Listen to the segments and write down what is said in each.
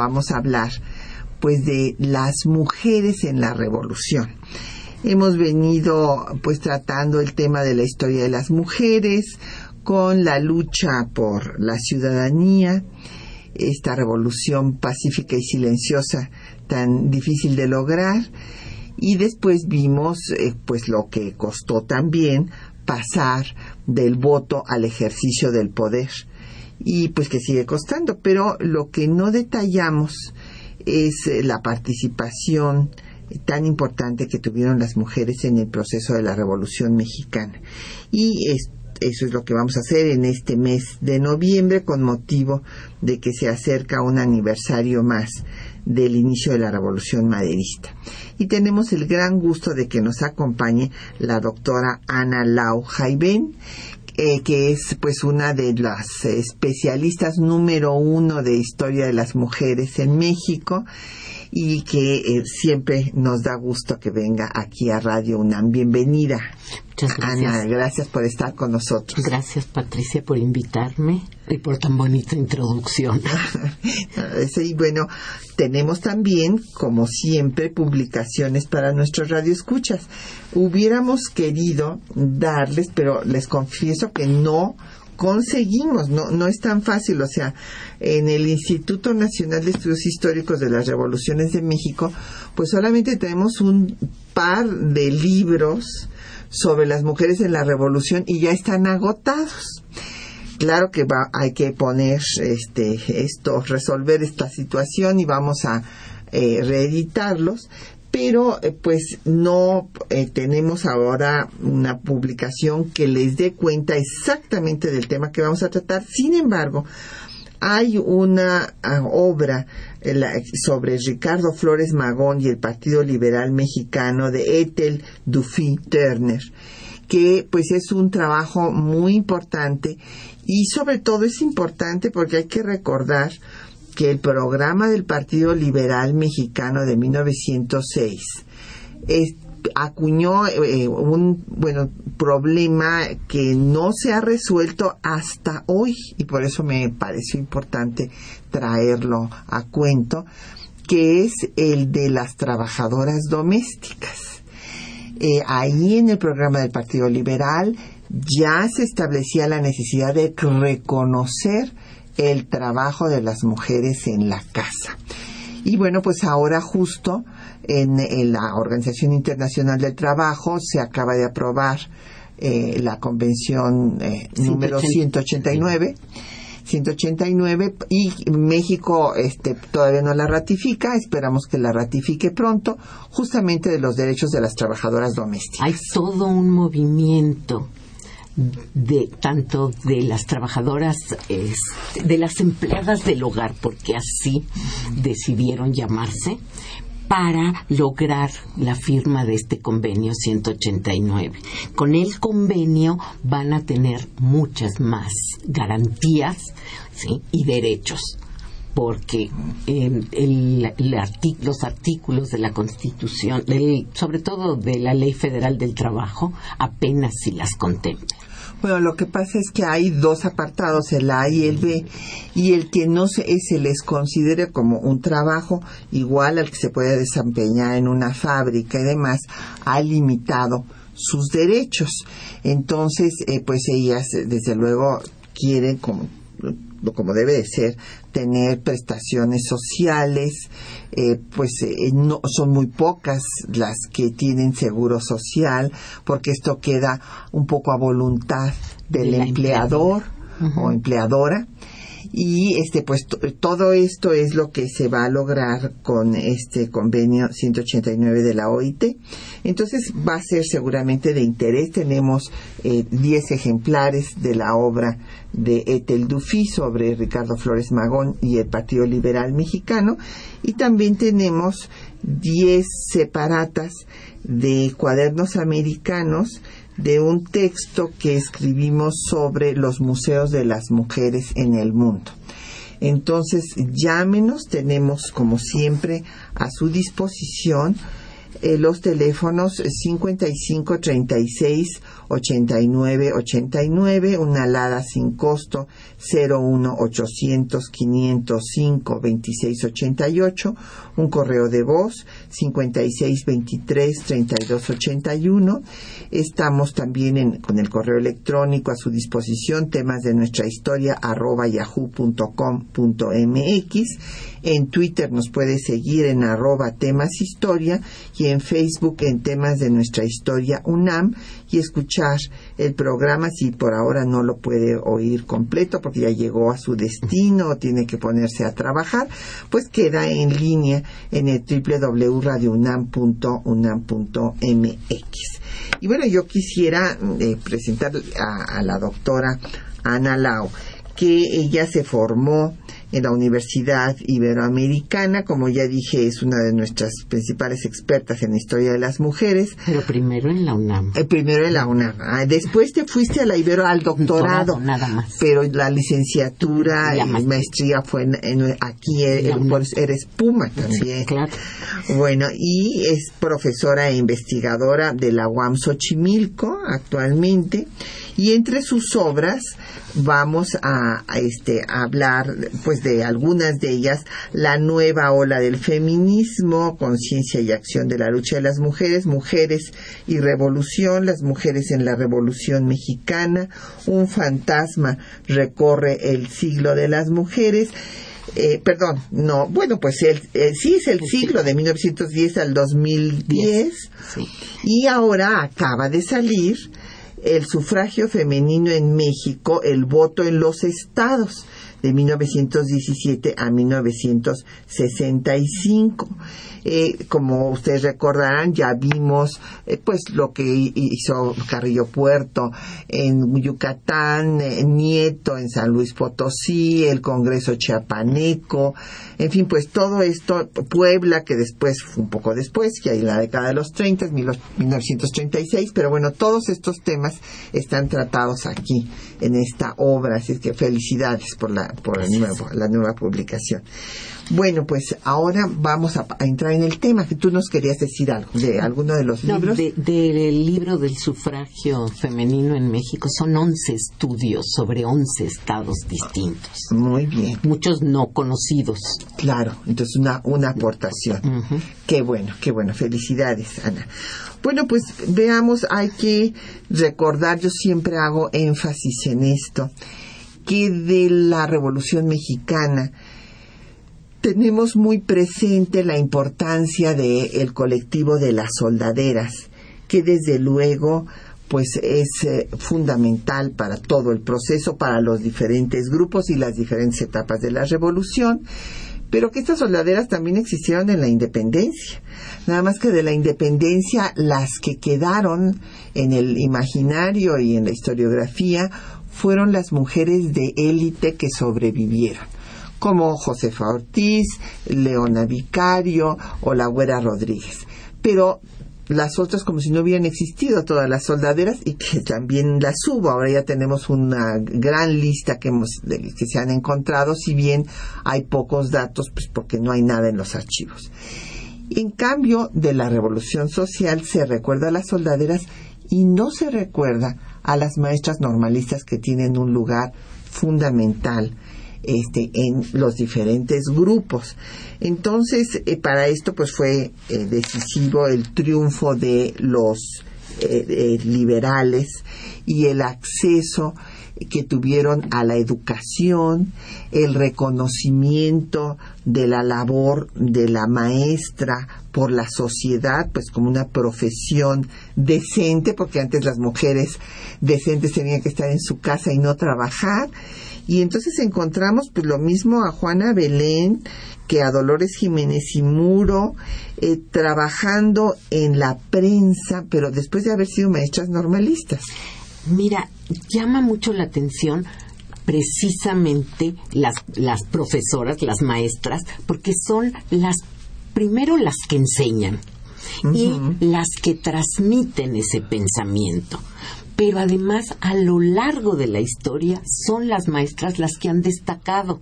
Vamos a hablar pues de las mujeres en la revolución. Hemos venido pues tratando el tema de la historia de las mujeres con la lucha por la ciudadanía, esta revolución pacífica y silenciosa tan difícil de lograr y después vimos eh, pues lo que costó también pasar del voto al ejercicio del poder y pues que sigue costando pero lo que no detallamos es eh, la participación tan importante que tuvieron las mujeres en el proceso de la Revolución Mexicana y eso es lo que vamos a hacer en este mes de noviembre con motivo de que se acerca un aniversario más del inicio de la revolución maderista. Y tenemos el gran gusto de que nos acompañe la doctora Ana Lau Jaiben, eh, que es pues una de las especialistas número uno de historia de las mujeres en México y que eh, siempre nos da gusto que venga aquí a Radio UNAM. Bienvenida. Muchas gracias. Ana, gracias por estar con nosotros. Gracias Patricia por invitarme y por tan bonita introducción. sí, bueno, tenemos también, como siempre, publicaciones para nuestros radioescuchas. Hubiéramos querido darles, pero les confieso que no conseguimos, no, no es tan fácil, o sea, en el Instituto Nacional de Estudios Históricos de las Revoluciones de México, pues solamente tenemos un par de libros sobre las mujeres en la revolución y ya están agotados. Claro que va, hay que poner este, esto, resolver esta situación y vamos a eh, reeditarlos, pero eh, pues no eh, tenemos ahora una publicación que les dé cuenta exactamente del tema que vamos a tratar. Sin embargo, hay una ah, obra eh, sobre Ricardo Flores Magón y el Partido Liberal Mexicano de Ethel Duffy Turner, que pues es un trabajo muy importante y sobre todo es importante porque hay que recordar que el programa del Partido Liberal Mexicano de 1906 acuñó eh, un bueno problema que no se ha resuelto hasta hoy y por eso me pareció importante traerlo a cuento que es el de las trabajadoras domésticas. Eh, ahí en el programa del Partido Liberal ya se establecía la necesidad de reconocer el trabajo de las mujeres en la casa. Y bueno, pues ahora justo en, la Organización Internacional del Trabajo se acaba de aprobar eh, la Convención eh, número 189. 189 y México este, todavía no la ratifica, esperamos que la ratifique pronto, justamente de los derechos de las trabajadoras domésticas. Hay todo un movimiento de tanto de las trabajadoras, de las empleadas del hogar, porque así decidieron llamarse, para lograr la firma de este convenio 189. Con el convenio van a tener muchas más garantías y derechos porque los artículos de la Constitución, sobre todo de la Ley Federal del Trabajo, apenas si las contemplan. Bueno, lo que pasa es que hay dos apartados, el A y el B, y el que no se, se les considere como un trabajo igual al que se puede desempeñar en una fábrica y demás, ha limitado sus derechos. Entonces, eh, pues ellas, desde luego, quieren como como debe de ser, tener prestaciones sociales, eh, pues eh, no, son muy pocas las que tienen seguro social, porque esto queda un poco a voluntad del empleador o empleadora. Y este pues todo esto es lo que se va a lograr con este convenio 189 de la OIT entonces va a ser seguramente de interés. Tenemos 10 eh, ejemplares de la obra de Etel Dufy sobre Ricardo Flores Magón y el Partido Liberal Mexicano. Y también tenemos 10 separatas de cuadernos americanos de un texto que escribimos sobre los museos de las mujeres en el mundo. Entonces, llámenos, tenemos como siempre a su disposición eh, los teléfonos 55 36 89 89, una alada sin costo 01 800 505 26 88, un correo de voz 56 23 32 81. Estamos también con el correo electrónico a su disposición, temas de nuestra historia arroba yahoo.com.mx. En Twitter nos puede seguir en arroba temas historia y en Facebook en temas de nuestra historia UNAM y escuchar el programa si por ahora no lo puede oír completo porque ya llegó a su destino o tiene que ponerse a trabajar, pues queda en línea en el www.radiounam.unam.mx. Y bueno, yo quisiera eh, presentar a, a la doctora Ana Lau, que ella se formó en la Universidad Iberoamericana. Como ya dije, es una de nuestras principales expertas en la historia de las mujeres. Pero primero en la UNAM. Eh, primero en la UNAM. Ah, después te fuiste a la Ibero al doctorado. nada más. Pero la licenciatura y maestría fue en, aquí, eh, eres Puma también. Claro. Bueno, y es profesora e investigadora de la UAM Xochimilco actualmente. Y entre sus obras vamos a, este, hablar pues de algunas de ellas, la nueva ola del feminismo, conciencia y acción de la lucha de las mujeres, mujeres y revolución, las mujeres en la revolución mexicana, un fantasma recorre el siglo de las mujeres, eh, perdón, no, bueno, pues el, eh, sí es el siglo de 1910 al 2010 y ahora acaba de salir el sufragio femenino en México, el voto en los estados de 1917 a 1965. Eh, como ustedes recordarán, ya vimos eh, pues lo que hizo Carrillo Puerto en Yucatán, eh, Nieto en San Luis Potosí, el Congreso Chiapaneco, en fin, pues todo esto, Puebla, que después, un poco después, que hay la década de los 30, 1936, pero bueno, todos estos temas están tratados aquí en esta obra, así que felicidades por la, por el nuevo, la nueva publicación. Bueno, pues ahora vamos a, entrar en el tema que tú nos querías decir algo de alguno de los libros. del libro del sufragio femenino en México son 11 estudios sobre 11 estados distintos. Muy bien. Muchos no conocidos. Claro, entonces una, una aportación. Qué bueno, qué bueno. Felicidades, Ana. Bueno, pues veamos, hay que recordar, yo siempre hago énfasis en esto, que de la Revolución Mexicana, tenemos muy presente la importancia del colectivo de las soldaderas, que desde luego pues es eh, fundamental para todo el proceso, para los diferentes grupos y las diferentes etapas de la revolución, pero que estas soldaderas también existieron en la independencia. Nada más que de la independencia, las que quedaron en el imaginario y en la historiografía fueron las mujeres de élite que sobrevivieron como Josefa Ortiz, Leona Vicario o la Güera Rodríguez. Pero las otras como si no hubieran existido todas las soldaderas y que también las hubo. Ahora ya tenemos una gran lista que, hemos, que se han encontrado, si bien hay pocos datos, pues porque no hay nada en los archivos. En cambio, de la revolución social se recuerda a las soldaderas y no se recuerda a las maestras normalistas que tienen un lugar fundamental este, en los diferentes grupos. Entonces, eh, para esto pues fue eh, decisivo el triunfo de los eh, liberales y el acceso que tuvieron a la educación, el reconocimiento de la labor de la maestra por la sociedad, pues como una profesión decente, porque antes las mujeres decentes tenían que estar en su casa y no trabajar, Y entonces encontramos pues lo mismo a Juana Belén que a Dolores Jiménez y Muro, eh, trabajando en la prensa, pero después de haber sido maestras normalistas. Mira, llama mucho la atención precisamente las, las profesoras, las maestras, porque son las, primero las que enseñan y las que transmiten ese pensamiento. Pero además, a lo largo de la historia, son las maestras las que han destacado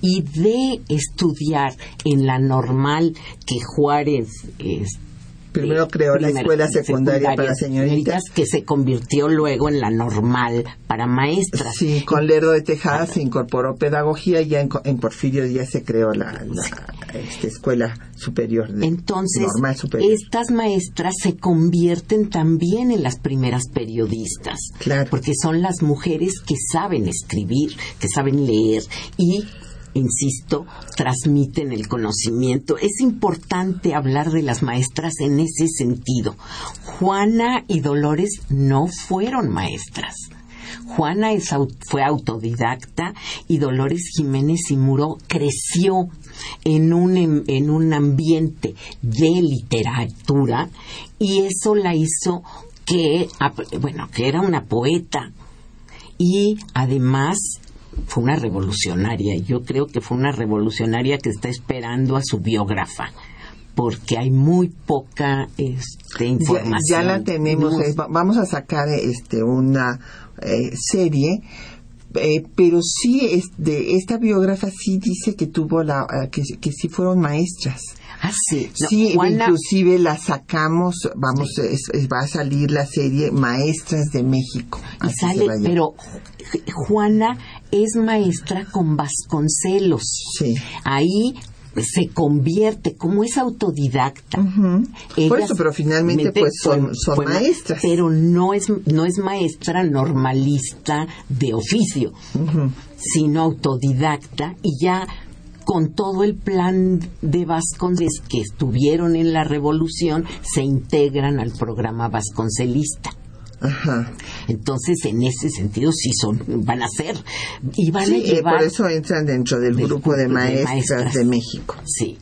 y de estudiar en la normal que Juárez Primero creó la escuela secundaria, para señoritas. Que se convirtió luego en la normal para maestras. Sí, con Lerdo de Tejada se incorporó pedagogía y ya en, Porfirio ya se creó la, este, escuela superior. Entonces, estas maestras se convierten también en las primeras periodistas. Claro. Porque son las mujeres que saben escribir, que saben leer y insisto, transmiten el conocimiento. Es importante hablar de las maestras en ese sentido. Juana y Dolores no fueron maestras. Juana fue autodidacta y Dolores Jiménez y Muro creció en un, em, en un ambiente de literatura y eso la hizo que, bueno, que era una poeta y además fue una revolucionaria. Yo creo que fue una revolucionaria que está esperando a su biógrafa porque hay muy poca este, información. Ya, la tenemos, vamos a sacar este una eh, serie, eh, pero sí de esta biógrafa sí dice que tuvo la eh, que, que sí fueron maestras. Ah, sí. sí, inclusive la sacamos, vamos, va a salir la serie Maestras de México. Y sale, pero Juana es maestra con Vasconcelos. Sí. Ahí se convierte como es autodidacta. Por eso, pero finalmente pues son, maestras. Pero no es, no es maestra normalista de oficio, sino autodidacta y ya con todo el plan de Vasconcelos que estuvieron en la revolución, se integran al programa vasconcelista. Ajá. Entonces, en ese sentido, sí son, van a ser y van a eh, llevar. por eso entran dentro del, grupo, de, maestras de México. Sí.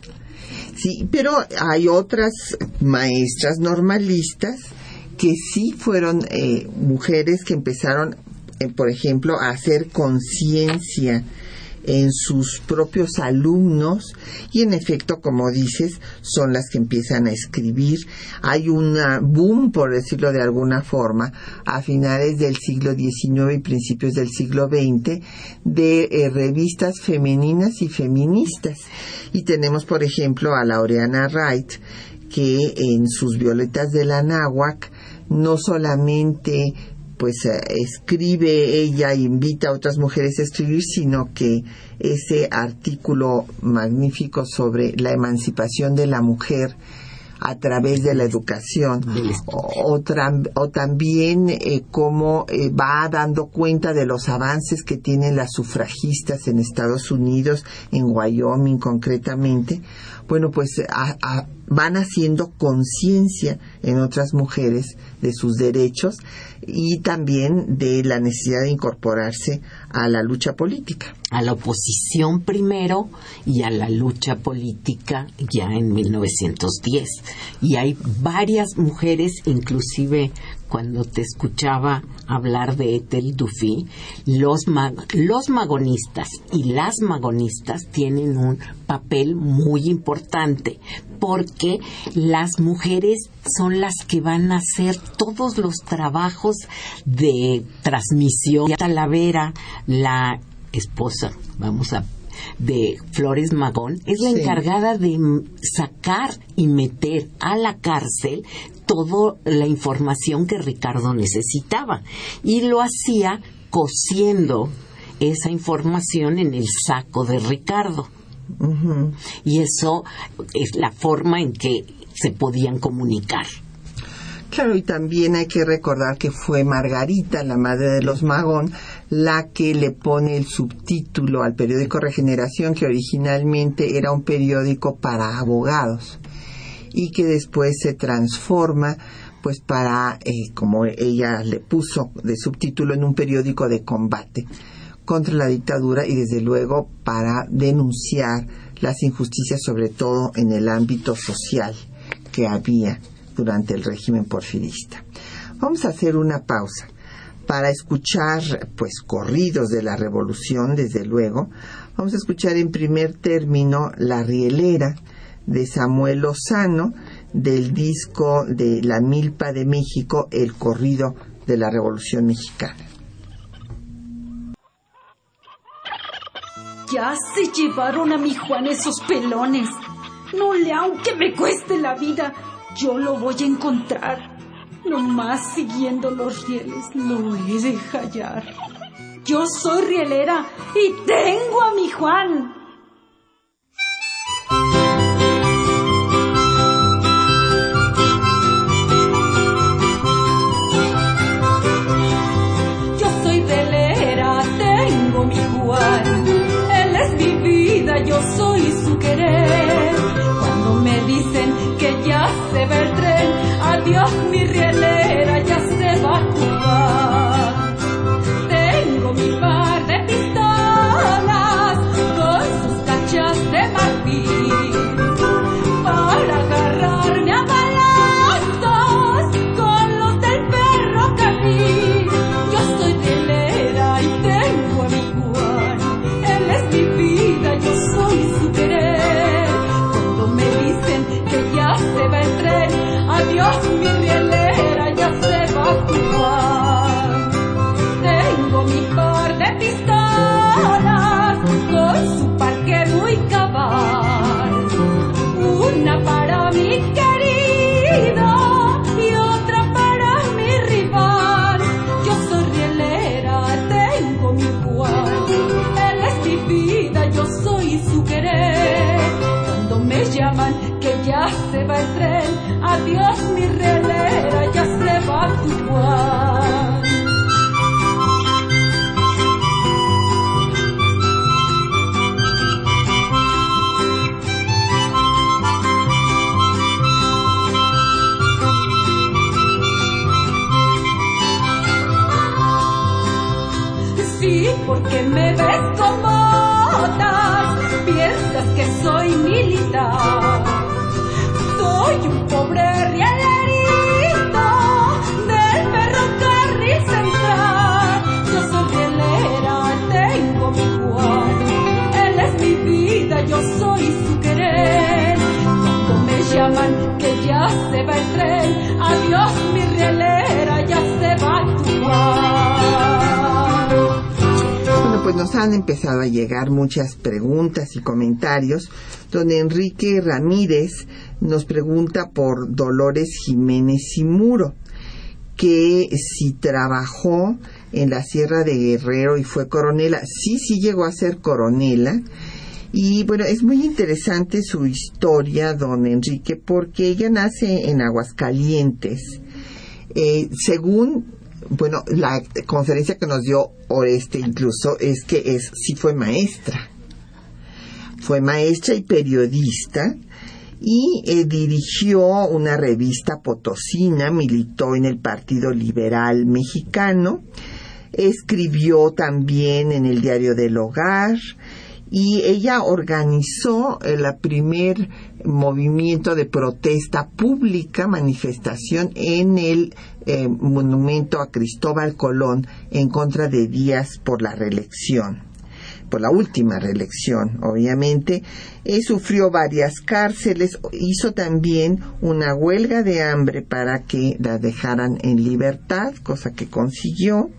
Sí, pero hay otras maestras normalistas que sí fueron eh, mujeres que empezaron, eh, por ejemplo, a hacer conciencia en sus propios alumnos y en efecto, como dices, son las que empiezan a escribir. Hay un boom, por decirlo de alguna forma, a finales del siglo XIX y principios del siglo XX de eh, revistas femeninas y feministas. Y tenemos, por ejemplo, a Laureana Wright, que en sus Violetas de la Náhuac no solamente pues eh, escribe ella, invita a otras mujeres a escribir, sino que ese artículo magnífico sobre la emancipación de la mujer a través de la educación o, también eh, cómo eh, va dando cuenta de los avances que tienen las sufragistas en Estados Unidos, en Wyoming concretamente, bueno, pues van haciendo conciencia en otras mujeres de sus derechos y también de la necesidad de incorporarse a la lucha política. A la oposición primero y a la lucha política ya en 1910. Y hay varias mujeres, inclusive cuando te escuchaba hablar de Ethel Dufy, los, los magonistas y las magonistas tienen un papel muy importante porque las mujeres son las que van a hacer todos los trabajos de transmisión. Talavera, la esposa, vamos a de Flores Magón es la encargada de sacar y meter a la cárcel toda la información que Ricardo necesitaba y lo hacía cosiendo esa información en el saco de Ricardo. Y eso es la forma en que se podían comunicar. Claro, y también hay que recordar que fue Margarita, la madre de los Magón, la que le pone el subtítulo al periódico Regeneración, que originalmente era un periódico para abogados y que después se transforma pues para, eh, como ella le puso de subtítulo, en un periódico de combate contra la dictadura y desde luego para denunciar las injusticias sobre todo en el ámbito social que había durante el régimen porfirista. Vamos a hacer una pausa para escuchar pues corridos de la revolución desde luego. Vamos a escuchar en primer término La Rielera de Samuel Lozano del disco de La Milpa de México, El corrido de la Revolución Mexicana. Ya se llevaron a mi Juan esos pelones. No le aunque me cueste la vida, yo lo voy a encontrar. Nomás siguiendo los rieles lo he de hallar. Yo soy rielera y tengo a mi Juan. Yo soy rielera, tengo mi Juan. Él es mi vida, yo soy su querer. Cuando me dicen que ya se ve el tren, adiós mi rielera, ya se va a jugar. Que ya se va el tren, adiós mi rielera, ya se va tu Juan. Sí, porque me ves se va el tren, adiós mi rielera, ya se va. Bueno, pues nos han empezado a llegar muchas preguntas y comentarios. Don Enrique Ramírez nos pregunta por Dolores Jiménez y Muro, que si trabajó en la Sierra de Guerrero y fue coronela. Sí, sí llegó a ser coronela. Y bueno, es muy interesante su historia, don Enrique, porque ella nace en Aguascalientes. Eh, según bueno, la conferencia que nos dio Oreste incluso es que es sí fue maestra. Fue maestra y periodista y eh, dirigió una revista potosina, militó en el Partido Liberal Mexicano, escribió también en el Diario del Hogar y ella organizó el primer movimiento de protesta pública, manifestación en el eh, monumento a Cristóbal Colón en contra de Díaz por la reelección, por la última reelección, obviamente. Eh, sufrió varias cárceles, hizo también una huelga de hambre para que la dejaran en libertad, cosa que consiguió,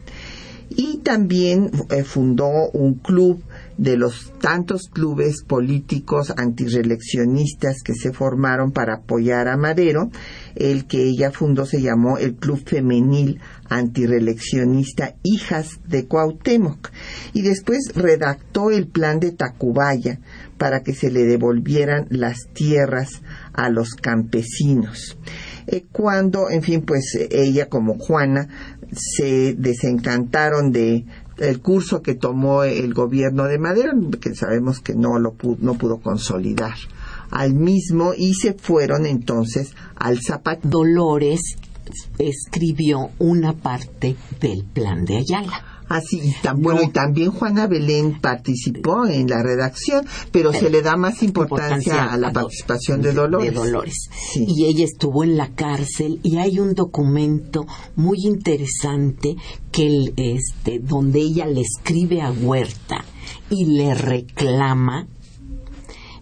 y también eh, fundó un club de los tantos clubes políticos antireeleccionistas que se formaron para apoyar a Madero, el que ella fundó se llamó el Club Femenil Antireeleccionista Hijas de Cuauhtémoc y después redactó el plan de Tacubaya para que se le devolvieran las tierras a los campesinos. Eh, cuando, en fin, pues ella como Juana se desencantaron de el curso que tomó el gobierno de Madero, que sabemos que no lo pudo, no pudo consolidar al mismo y se fueron entonces al Zapato. Dolores escribió una parte del plan de Ayala. Así, tan, bueno, y también Juana Belén participó en la redacción, pero se le da más importancia, a la participación de Dolores. De Dolores. Y ella estuvo en la cárcel y hay un documento muy interesante que este, donde ella le escribe a Huerta y le reclama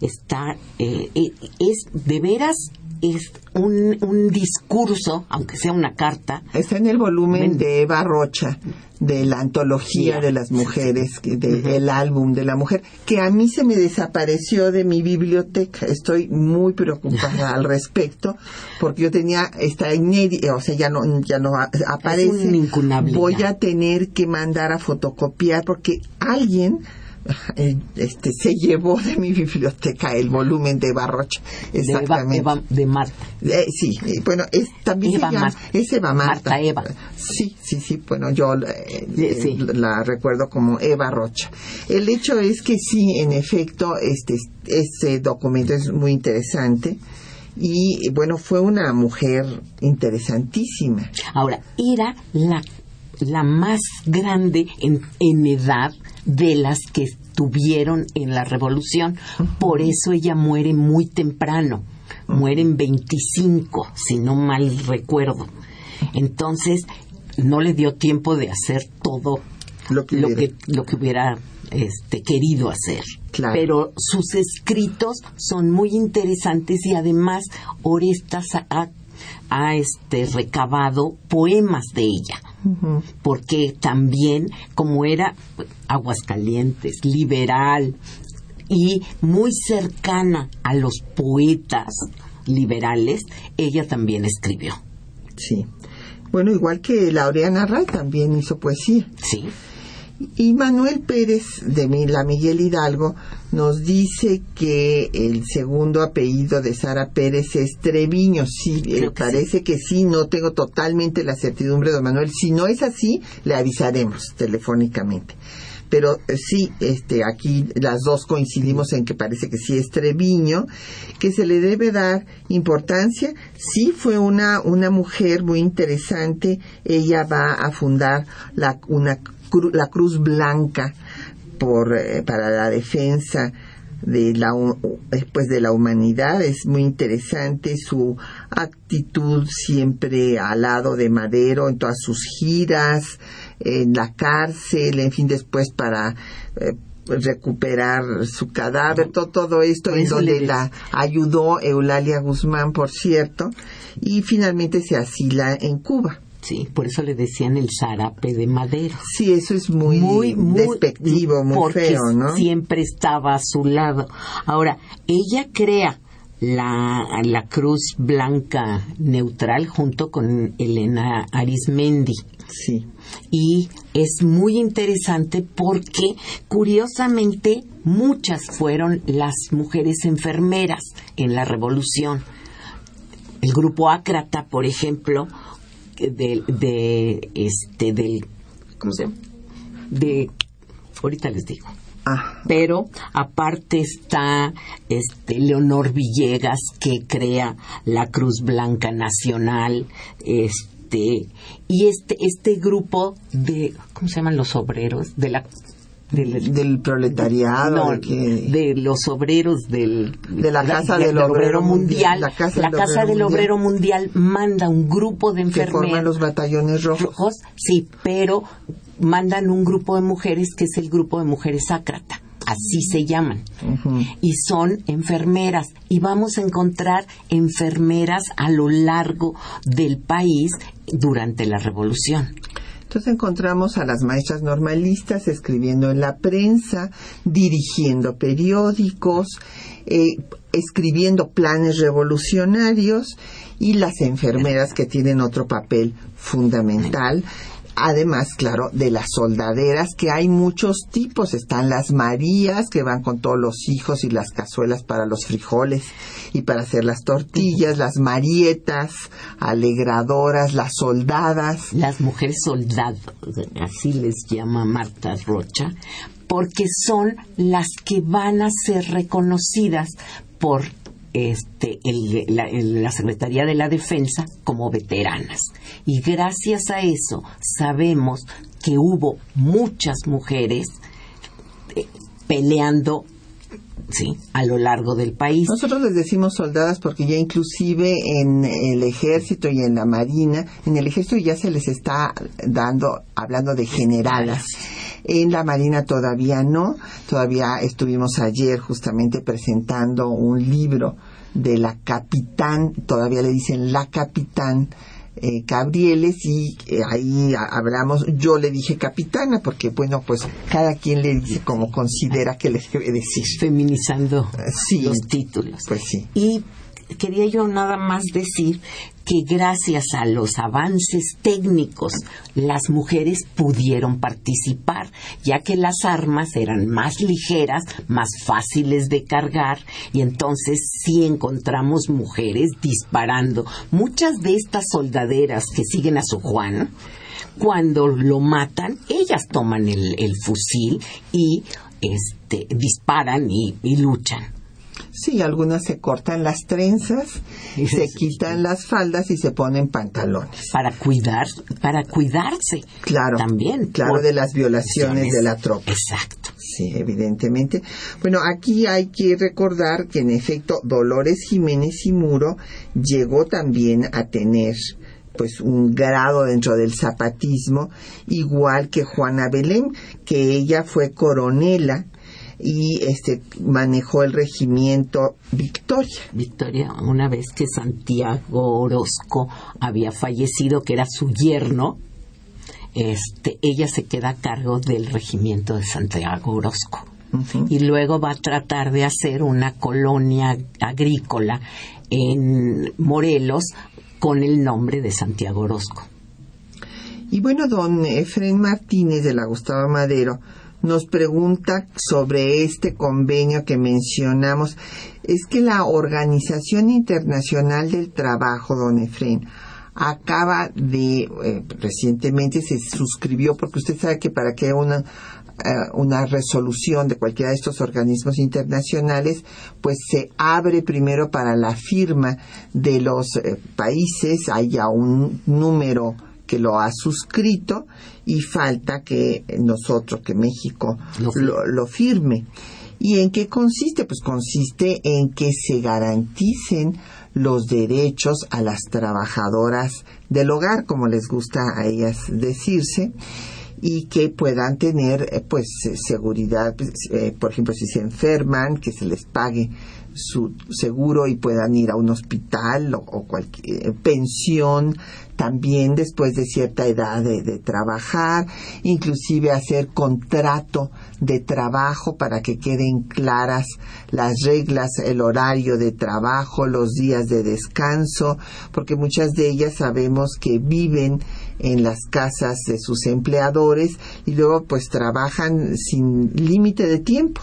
está eh, eh, es de veras es un, un, discurso, aunque sea una carta. Está en el volumen de Eva Rocha, de la antología de las mujeres, del álbum de la mujer, que a mí se me desapareció de mi biblioteca. Estoy muy preocupada al respecto, porque yo tenía, está inédita, o sea, ya no, ya no aparece. Voy a tener que mandar a fotocopiar, porque alguien este, se llevó de mi biblioteca el volumen de Barrocha. Exactamente. De, Eva, de Marta. Eh, sí, bueno, es, también Eva se llama, Marta. es Eva Marta. Marta Eva. Sí, sí, sí, bueno, yo eh, sí. la recuerdo como Eva Rocha. El hecho es que sí, en efecto, este, este documento es muy interesante y bueno, fue una mujer interesantísima. Ahora, era la, la más grande en, en edad de las que estuvieron en la revolución. Por eso ella muere muy temprano. Muere en 25, si no mal recuerdo. Entonces, no le dio tiempo de hacer todo lo que lo hubiera, que, lo que hubiera este, querido hacer. Claro. Pero sus escritos son muy interesantes y además Orestas ha, ha este, recabado poemas de ella. Uh -huh. Porque también, como era Aguascalientes, liberal y muy cercana a los poetas liberales, ella también escribió. Sí. Bueno, igual que Laureana Ray también hizo poesía. Sí. Y Manuel Pérez de la Miguel Hidalgo nos dice que el segundo apellido de Sara Pérez es Treviño. Sí, eh, parece sí. que sí, no tengo totalmente la certidumbre, don Manuel. Si no es así, le avisaremos telefónicamente. Pero eh, sí, este, aquí las dos coincidimos en que parece que sí es Treviño, que se le debe dar importancia. Sí fue una, una mujer muy interesante. Ella va a fundar la, una la Cruz Blanca por, eh, para la defensa de la pues de la humanidad. Es muy interesante su actitud siempre al lado de Madero en todas sus giras en la cárcel en fin después para eh, recuperar su cadáver, todo, todo esto en donde la ayudó Eulalia Guzmán, por cierto, y finalmente se asila en Cuba. Sí, por eso le decían el zarape de madera. Sí, eso es muy, muy, muy despectivo, muy porque feo, ¿no? Siempre estaba a su lado. Ahora, ella crea la, la Cruz Blanca Neutral junto con Elena Arismendi. Sí. Y es muy interesante porque, curiosamente, muchas fueron las mujeres enfermeras en la revolución. El grupo Ácrata, por ejemplo, de, de este del ¿cómo se llama? de ahorita les digo ah. pero aparte está este Leonor Villegas que crea la Cruz Blanca Nacional este y este este grupo de cómo se llaman los obreros de la del, del, proletariado no, de, que... de, los obreros del de la casa de, del, obrero mundial, la casa, la del, casa obrero del obrero mundial manda un grupo de enfermeros que forman los batallones rojos. rojos sí pero mandan un grupo de mujeres que es el grupo de mujeres ácrata así se llaman. Uh -huh. y son enfermeras. Y vamos a encontrar enfermeras a lo largo del país durante la revolución entonces encontramos a las maestras normalistas escribiendo en la prensa, dirigiendo periódicos, eh, escribiendo planes revolucionarios y las enfermeras que tienen otro papel fundamental. Además, claro, de las soldaderas, que hay muchos tipos. Están las Marías, que van con todos los hijos y las cazuelas para los frijoles y para hacer las tortillas, las Marietas, alegradoras, las soldadas. Las mujeres soldados, así les llama Marta Rocha, porque son las que van a ser reconocidas por este, la, la, Secretaría de la Defensa como veteranas. Y gracias a eso sabemos que hubo muchas mujeres eh, peleando sí, a lo largo del país. Nosotros les decimos soldadas porque ya inclusive en el ejército y en la marina, en el ejército ya se les está dando, hablando de generalas. En la Marina todavía no. Todavía estuvimos ayer justamente presentando un libro de la capitán, todavía le dicen la capitán eh, Gabrieles y eh, ahí hablamos, yo le dije capitana porque bueno, pues cada quien le dice como considera que le debe decir. Feminizando los títulos. Pues sí. Y quería yo nada más decir que gracias a los avances técnicos las mujeres pudieron participar, ya que las armas eran más ligeras, más fáciles de cargar y entonces sí encontramos mujeres disparando. Muchas de estas soldaderas que siguen a su Juan, cuando lo matan, ellas toman el, fusil y este, disparan y luchan. Sí, algunas se cortan las trenzas, se quitan las faldas y se ponen pantalones. Para cuidar, para cuidarse. Claro. También. Claro, de las violaciones de la tropa. Exacto. Sí, evidentemente. Bueno, aquí hay que recordar que en efecto Dolores Jiménez y Muro llegó también a tener pues un grado dentro del zapatismo, igual que Juana Belén, que ella fue coronela y este manejó el regimiento Victoria. Victoria, una vez que Santiago Orozco había fallecido, que era su yerno, este, ella se queda a cargo del regimiento de Santiago Orozco. Y luego va a tratar de hacer una colonia agrícola en Morelos con el nombre de Santiago Orozco. Y bueno, don Efren Martínez de la Gustavo Madero nos pregunta sobre este convenio que mencionamos. Es que la Organización Internacional del Trabajo, don Efren, acaba de, eh, recientemente se suscribió, porque usted sabe que para que una, eh, una resolución de cualquiera de estos organismos internacionales, pues se abre primero para la firma de los eh, países, haya un número que lo ha suscrito y falta que nosotros, que México lo, firme. ¿Y en qué consiste? Pues consiste en que se garanticen los derechos a las trabajadoras del hogar, como les gusta a ellas decirse, y que puedan tener eh, pues seguridad, pues, eh, por ejemplo, si se enferman, que se les pague su seguro y puedan ir a un hospital o, cualquier eh, pensión también después de cierta edad de, trabajar, inclusive hacer contrato de trabajo para que queden claras las reglas, el horario de trabajo, los días de descanso, porque muchas de ellas sabemos que viven en las casas de sus empleadores y luego pues trabajan sin límite de tiempo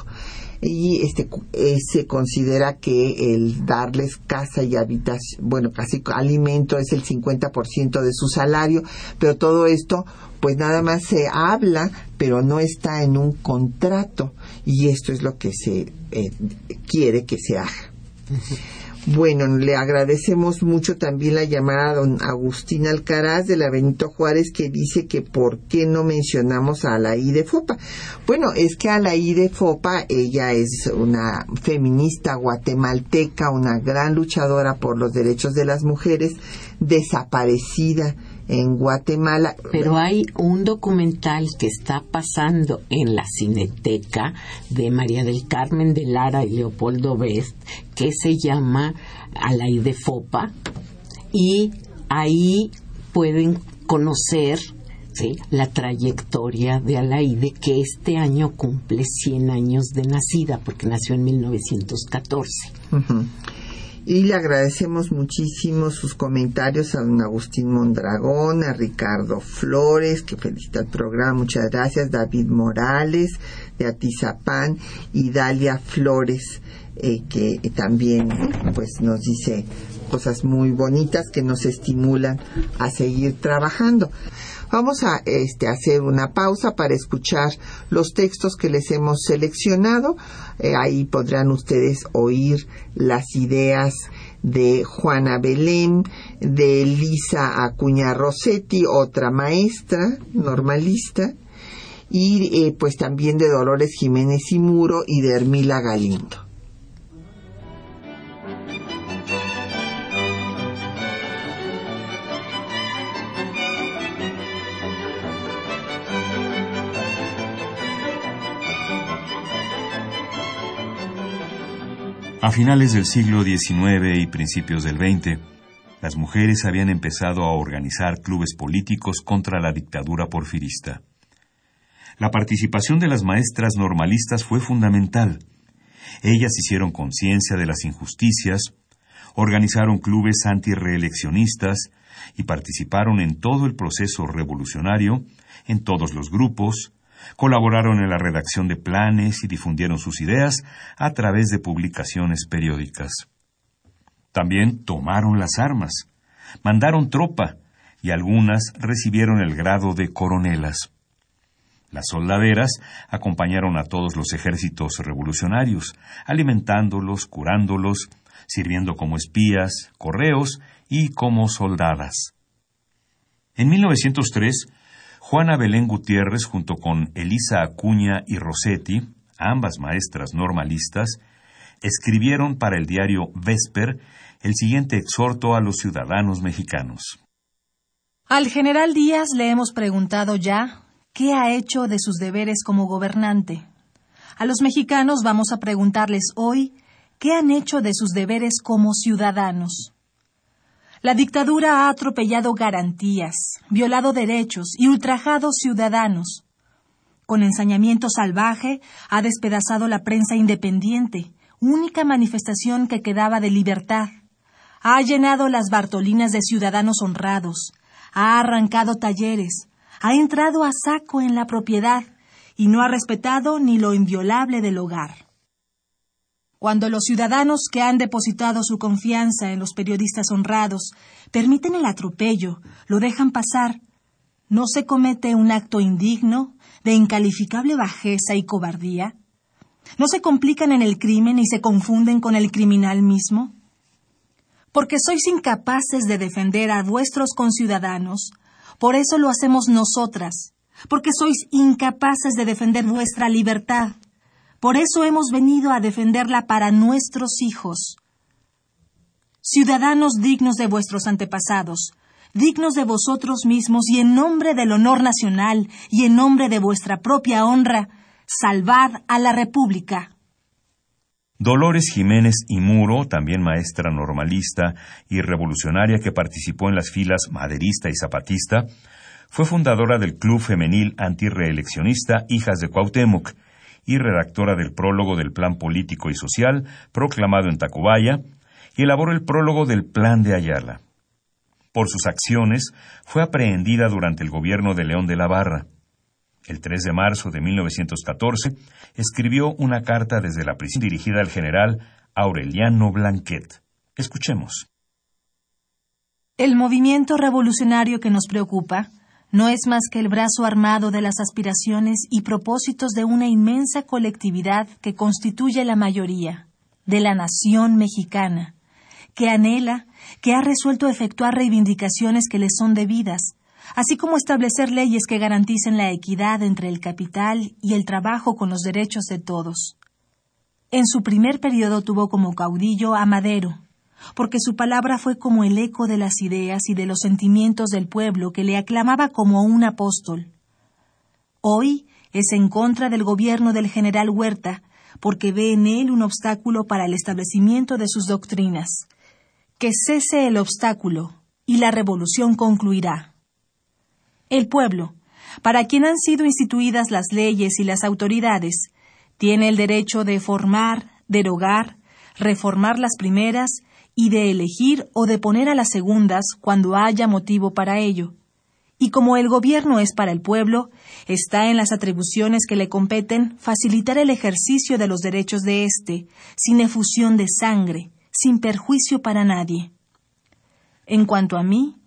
y este eh, se considera que el darles casa y habitación, bueno, casi alimento es el 50% de su salario, pero todo esto pues nada más se habla, pero no está en un contrato y esto es lo que se eh, quiere que se haga. Bueno, le agradecemos mucho también la llamada a don Agustín Alcaraz de la Benito Juárez que dice que por qué no mencionamos a la de Fopa. Bueno, es que a la de Fopa, ella es una feminista guatemalteca, una gran luchadora por los derechos de las mujeres, desaparecida en Guatemala. Pero hay un documental que está pasando en la Cineteca de María del Carmen de Lara y Leopoldo Best que se llama Alaide Fopa y ahí pueden conocer la trayectoria de Alaide que este año cumple 100 años de nacida porque nació en 1914 y le agradecemos muchísimo sus comentarios a don Agustín Mondragón, a Ricardo Flores, que felicita el programa, muchas gracias, David Morales de Atizapán y Dalia Flores, eh, que también pues nos dice cosas muy bonitas que nos estimulan a seguir trabajando. Vamos a este, hacer una pausa para escuchar los textos que les hemos seleccionado. Eh, ahí podrán ustedes oír las ideas de Juana Belén, de Lisa Acuña Rossetti, otra maestra normalista, y eh, pues también de Dolores Jiménez y Muro y de Hermila Galindo. A finales del siglo XIX y principios del XX, las mujeres habían empezado a organizar clubes políticos contra la dictadura porfirista. La participación de las maestras normalistas fue fundamental. Ellas hicieron conciencia de las injusticias, organizaron clubes antireeleccionistas y participaron en todo el proceso revolucionario, en todos los grupos, Colaboraron en la redacción de planes y difundieron sus ideas a través de publicaciones periódicas. También tomaron las armas, mandaron tropa y algunas recibieron el grado de coronelas. Las soldaderas acompañaron a todos los ejércitos revolucionarios, alimentándolos, curándolos, sirviendo como espías, correos y como soldadas. En 1903 Juana Belén Gutiérrez, junto con Elisa Acuña y Rossetti, ambas maestras normalistas, escribieron para el diario Vesper el siguiente exhorto a los ciudadanos mexicanos. Al general Díaz le hemos preguntado ya qué ha hecho de sus deberes como gobernante. A los mexicanos vamos a preguntarles hoy qué han hecho de sus deberes como ciudadanos. La dictadura ha atropellado garantías, violado derechos y ultrajado ciudadanos. Con ensañamiento salvaje ha despedazado la prensa independiente, única manifestación que quedaba de libertad. Ha llenado las Bartolinas de ciudadanos honrados, ha arrancado talleres, ha entrado a saco en la propiedad y no ha respetado ni lo inviolable del hogar. Cuando los ciudadanos que han depositado su confianza en los periodistas honrados permiten el atropello, lo dejan pasar, ¿no se comete un acto indigno, de incalificable bajeza y cobardía? ¿No se complican en el crimen y se confunden con el criminal mismo? Porque sois incapaces de defender a vuestros conciudadanos, por eso lo hacemos nosotras, porque sois incapaces de defender vuestra libertad. Por eso hemos venido a defenderla para nuestros hijos. Ciudadanos dignos de vuestros antepasados, dignos de vosotros mismos y en nombre del honor nacional y en nombre de vuestra propia honra, salvad a la República. Dolores Jiménez y Muro, también maestra normalista y revolucionaria que participó en las filas maderista y zapatista, fue fundadora del Club Femenil Antireeleccionista Hijas de Cuauhtémoc y redactora del prólogo del Plan Político y Social proclamado en Tacubaya, y elaboró el prólogo del Plan de Ayala. Por sus acciones fue aprehendida durante el gobierno de León de la Barra. El 3 de marzo de 1914 escribió una carta desde la prisión dirigida al general Aureliano Blanquet. Escuchemos. El movimiento revolucionario que nos preocupa no es más que el brazo armado de las aspiraciones y propósitos de una inmensa colectividad que constituye la mayoría, de la nación mexicana, que anhela, que ha resuelto efectuar reivindicaciones que le son debidas, así como establecer leyes que garanticen la equidad entre el capital y el trabajo con los derechos de todos. En su primer periodo tuvo como caudillo a Madero, porque su palabra fue como el eco de las ideas y de los sentimientos del pueblo que le aclamaba como un apóstol. Hoy es en contra del gobierno del general Huerta, porque ve en él un obstáculo para el establecimiento de sus doctrinas. Que cese el obstáculo y la revolución concluirá. El pueblo, para quien han sido instituidas las leyes y las autoridades, tiene el derecho de formar, derogar, reformar las primeras y de elegir o de poner a las segundas cuando haya motivo para ello. Y como el gobierno es para el pueblo, está en las atribuciones que le competen facilitar el ejercicio de los derechos de éste, sin efusión de sangre, sin perjuicio para nadie. En cuanto a mí,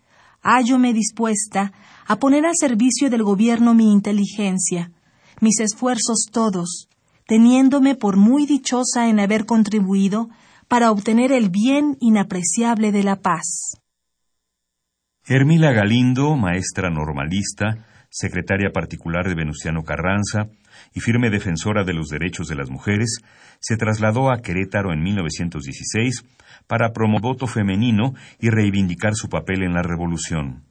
hállome dispuesta a poner al servicio del gobierno mi inteligencia, mis esfuerzos todos, teniéndome por muy dichosa en haber contribuido para obtener el bien inapreciable de la paz. Hermila Galindo, maestra normalista, secretaria particular de Venustiano Carranza y firme defensora de los derechos de las mujeres, se trasladó a Querétaro en 1916 para promover voto femenino y reivindicar su papel en la revolución.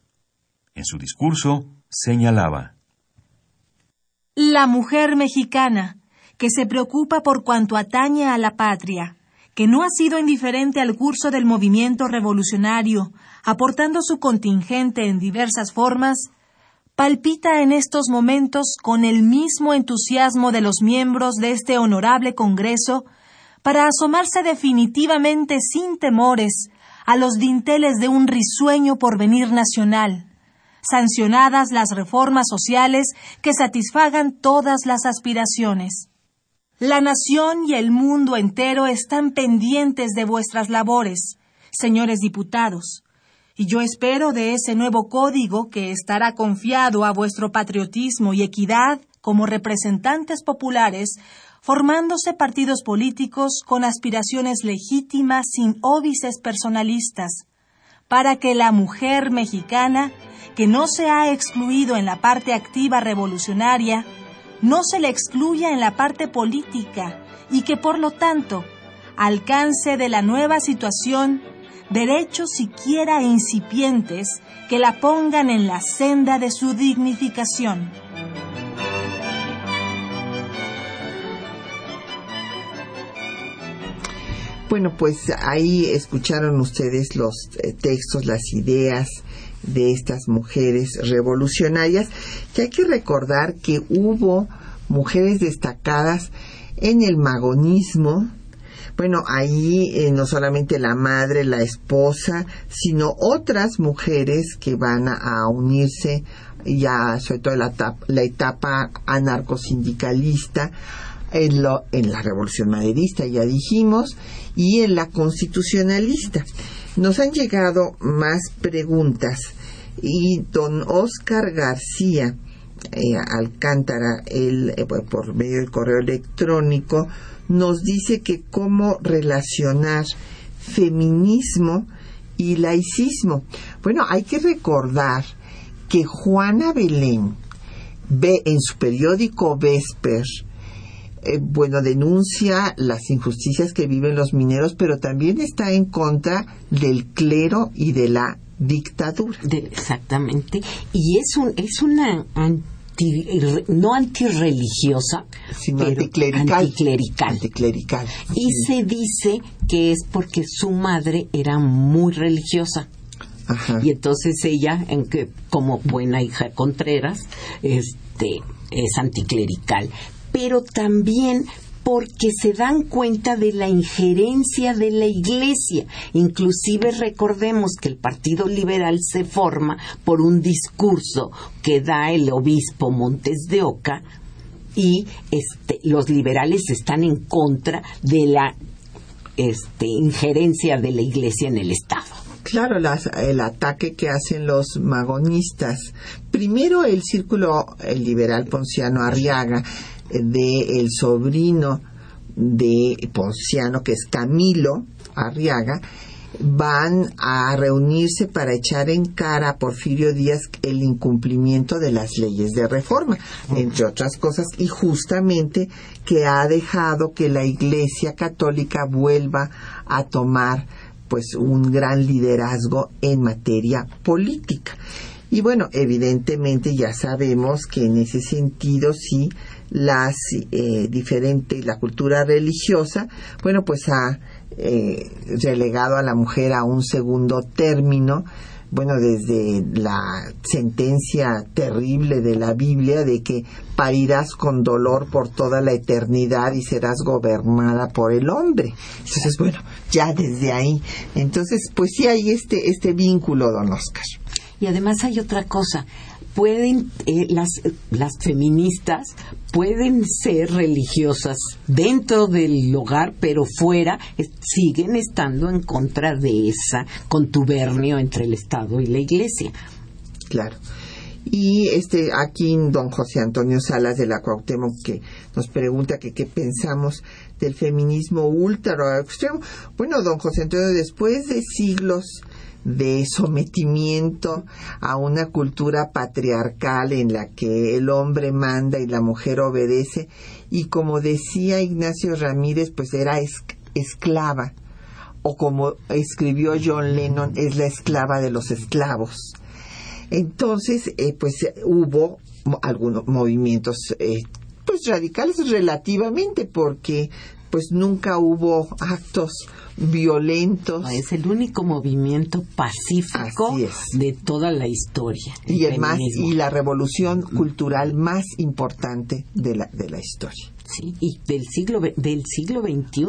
En su discurso señalaba La mujer mexicana, que se preocupa por cuanto atañe a la patria, que no ha sido indiferente al curso del movimiento revolucionario, aportando su contingente en diversas formas, palpita en estos momentos con el mismo entusiasmo de los miembros de este honorable Congreso para asomarse definitivamente sin temores a los dinteles de un risueño porvenir nacional, sancionadas las reformas sociales que satisfagan todas las aspiraciones. La nación y el mundo entero están pendientes de vuestras labores, señores diputados, y yo espero de ese nuevo código que estará confiado a vuestro patriotismo y equidad como representantes populares, formándose partidos políticos con aspiraciones legítimas sin óbices personalistas, para que la mujer mexicana, que no se ha excluido en la parte activa revolucionaria, no se le excluya en la parte política y que por lo tanto alcance de la nueva situación derechos siquiera incipientes que la pongan en la senda de su dignificación. Bueno, pues ahí escucharon ustedes los eh, textos, las ideas de estas mujeres revolucionarias, que hay que recordar que hubo mujeres destacadas en el magonismo, bueno, ahí eh, no solamente la madre, la esposa, sino otras mujeres que van a, unirse ya sobre todo la, la etapa anarcosindicalista en, lo, en la revolución maderista, ya dijimos, y en la constitucionalista. Nos han llegado más preguntas y don Oscar García eh, Alcántara, eh, por medio del correo electrónico, nos dice que cómo relacionar feminismo y laicismo. Bueno, hay que recordar que Juana Belén ve en su periódico Vesper eh, bueno, denuncia las injusticias que viven los mineros, pero también está en contra del clero y de la dictadura. exactamente. Y es, un, es una no antirreligiosa, sino pero anticlerical. anticlerical. Y se dice que es porque su madre era muy religiosa. Y entonces ella, en que, como buena hija Contreras, este, es anticlerical pero también porque se dan cuenta de la injerencia de la Iglesia. Inclusive recordemos que el Partido Liberal se forma por un discurso que da el obispo Montes de Oca y este, los liberales están en contra de la este, injerencia de la Iglesia en el Estado. Claro, el ataque que hacen los magonistas. Primero el círculo liberal ponciano Arriaga de el sobrino de Ponciano, que es Camilo Arriaga, van a reunirse para echar en cara a Porfirio Díaz el incumplimiento de las leyes de reforma, entre otras cosas, y justamente que ha dejado que la Iglesia Católica vuelva a tomar pues un gran liderazgo en materia política. Y bueno, evidentemente ya sabemos que en ese sentido sí las eh, diferentes la cultura religiosa bueno pues ha eh, relegado a la mujer a un segundo término bueno desde la sentencia terrible de la Biblia de que parirás con dolor por toda la eternidad y serás gobernada por el hombre. Entonces bueno ya desde ahí. Entonces pues sí hay este este vínculo don Oscar. Y además hay otra cosa pueden, eh, las, las feministas pueden ser religiosas dentro del hogar, pero fuera siguen estando en contra de esa contubernio entre el Estado y la Iglesia. Claro. Y este aquí don José Antonio Salas de la Cuauhtémoc que nos pregunta que qué pensamos del feminismo ultra extremo. Bueno, don José Antonio, después de siglos de sometimiento a una cultura patriarcal en la que el hombre manda y la mujer obedece y como decía Ignacio Ramírez pues era esclava o como escribió John Lennon es la esclava de los esclavos entonces, eh, pues hubo algunos movimientos eh, radicales relativamente porque pues nunca hubo actos violentos. Es el único movimiento pacífico de toda la historia. Y el más, y la revolución cultural más importante de la, de la historia. Sí, y del siglo del siglo XXI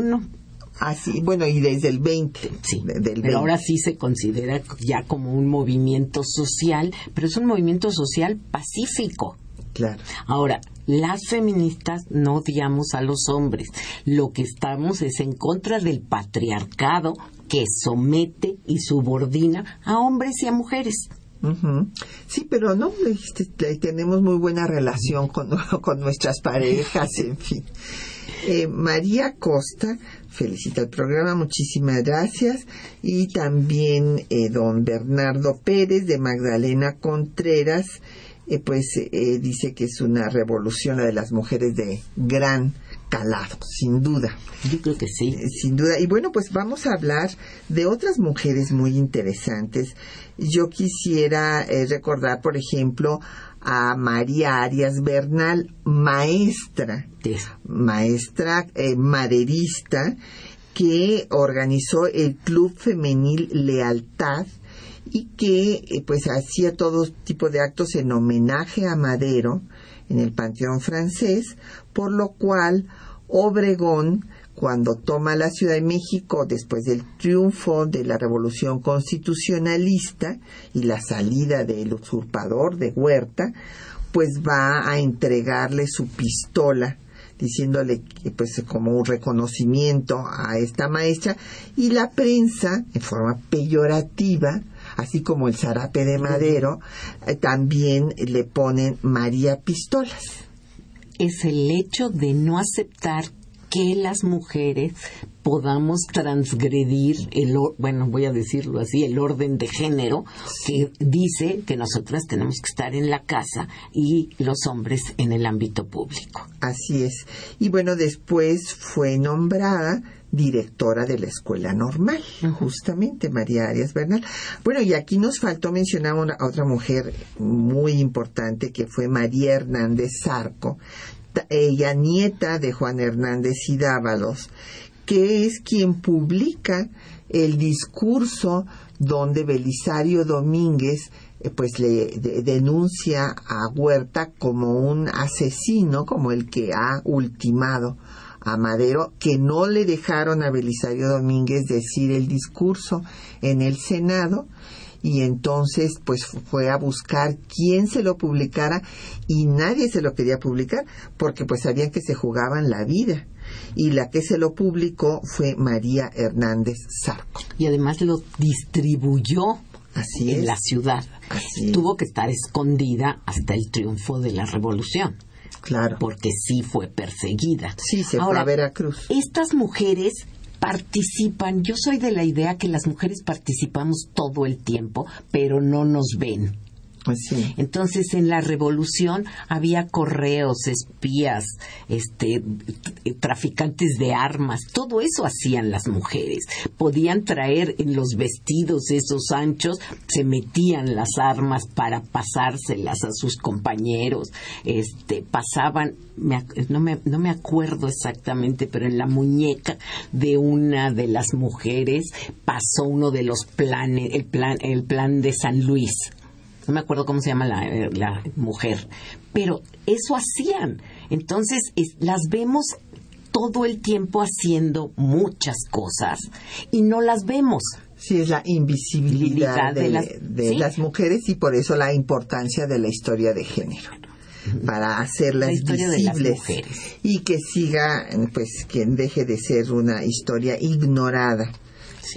Así, bueno, y desde el 20. Sí, pero ahora sí se considera ya como un movimiento social, pero es un movimiento social pacífico. Claro. Ahora, las feministas no odiamos a los hombres. Lo que estamos es en contra del patriarcado que somete y subordina a hombres y a mujeres. Sí, pero no, este, tenemos muy buena relación con, con nuestras parejas, en fin. Eh, María Costa felicita el programa, muchísimas gracias. Y también eh, don Bernardo Pérez de Magdalena Contreras, eh, pues dice que es una revolución la de las mujeres de gran calado, sin duda. Yo creo que sí. sin duda. Y bueno, pues vamos a hablar de otras mujeres muy interesantes. Yo quisiera recordar, por ejemplo, a María Arias Bernal, maestra, maestra eh, maderista, que organizó el Club Femenil Lealtad y que eh, pues hacía todo tipo de actos en homenaje a Madero en el Panteón francés, por lo cual Obregón cuando toma la Ciudad de México después del triunfo de la Revolución Constitucionalista y la salida del usurpador de Huerta, pues va a entregarle su pistola diciéndole pues como un reconocimiento a esta maestra y la prensa en forma peyorativa así como el zarape de madero eh, también le ponen María Pistolas. Es el hecho de no aceptar que las mujeres podamos transgredir el bueno voy a decirlo así el orden de género que dice que nosotras tenemos que estar en la casa y los hombres en el ámbito público. Así es. Y bueno después fue nombrada directora de la escuela normal, justamente María Arias Bernal. Bueno, y aquí nos faltó mencionar a otra mujer muy importante que fue María Hernández Zarco, ella nieta de Juan Hernández y Dávalos, que es quien publica el discurso donde Belisario Domínguez eh, pues le denuncia a Huerta como un asesino, como el que ha ultimado a Madero, que no le dejaron a Belisario Domínguez decir el discurso en el Senado y entonces pues fue a buscar quién se lo publicara y nadie se lo quería publicar porque pues sabían que se jugaban la vida y la que se lo publicó fue María Hernández Zarco. Y además lo distribuyó Así en la ciudad. Tuvo que estar escondida hasta el triunfo de la revolución. Claro. Porque sí fue perseguida. Sí, se fue a Veracruz. Estas mujeres participan. Yo soy de la idea que las mujeres participamos todo el tiempo, pero no nos ven. Pues Entonces en la revolución había correos, espías, este, traficantes de armas, todo eso hacían las mujeres. Podían traer en los vestidos esos anchos, se metían las armas para pasárselas a sus compañeros, este, pasaban, no, me, no me acuerdo exactamente, pero en la muñeca de una de las mujeres pasó uno de los planes, el plan, el plan de San Luis no me acuerdo cómo se llama la, eh, mujer, pero eso hacían. Entonces las vemos todo el tiempo haciendo muchas cosas y no las vemos. Sí, es la invisibilidad de, las, mujeres y por eso la importancia de la historia de género para hacerlas visibles y que siga, pues, quien deje de ser una historia ignorada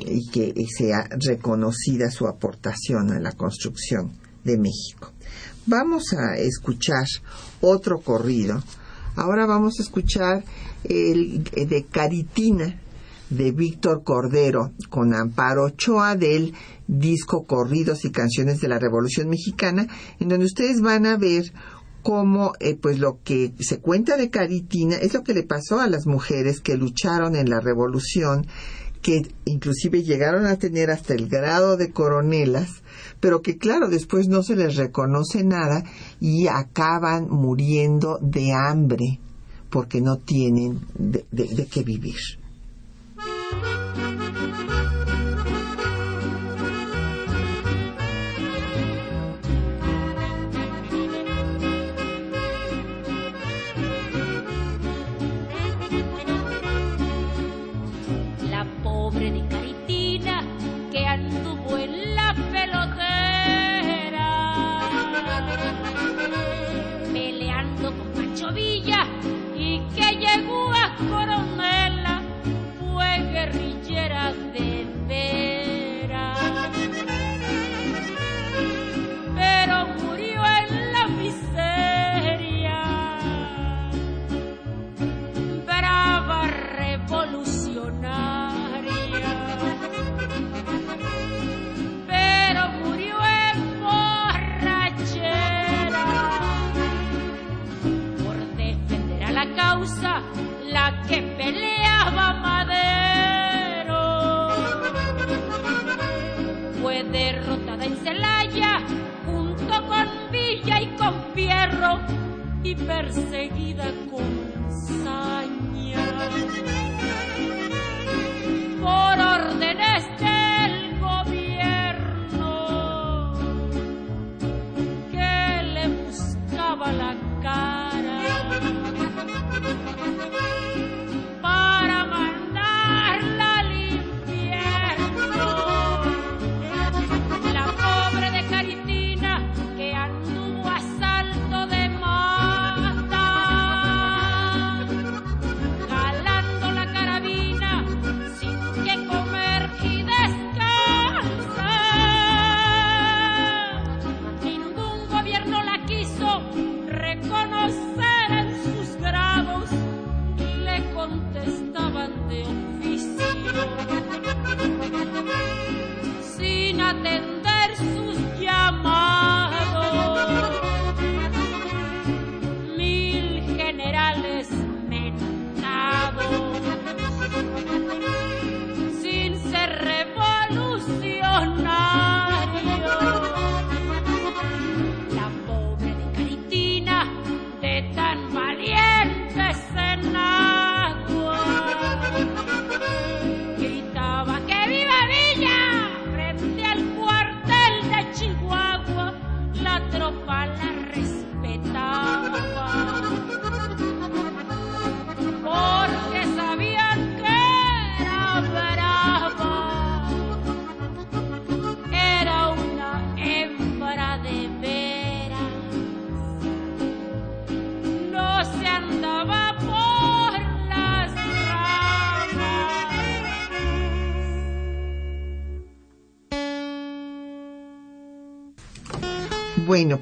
y que sea reconocida su aportación a la construcción de México. Vamos a escuchar otro corrido. Ahora vamos a escuchar el de Caritina de Víctor Cordero con Amparo Ochoa del disco Corridos y Canciones de la Revolución Mexicana, en donde ustedes van a ver cómo eh, pues lo que se cuenta de Caritina es lo que le pasó a las mujeres que lucharon en la revolución que inclusive llegaron a tener hasta el grado de coronelas, pero que claro, después no se les reconoce nada y acaban muriendo de hambre porque no tienen de, qué vivir.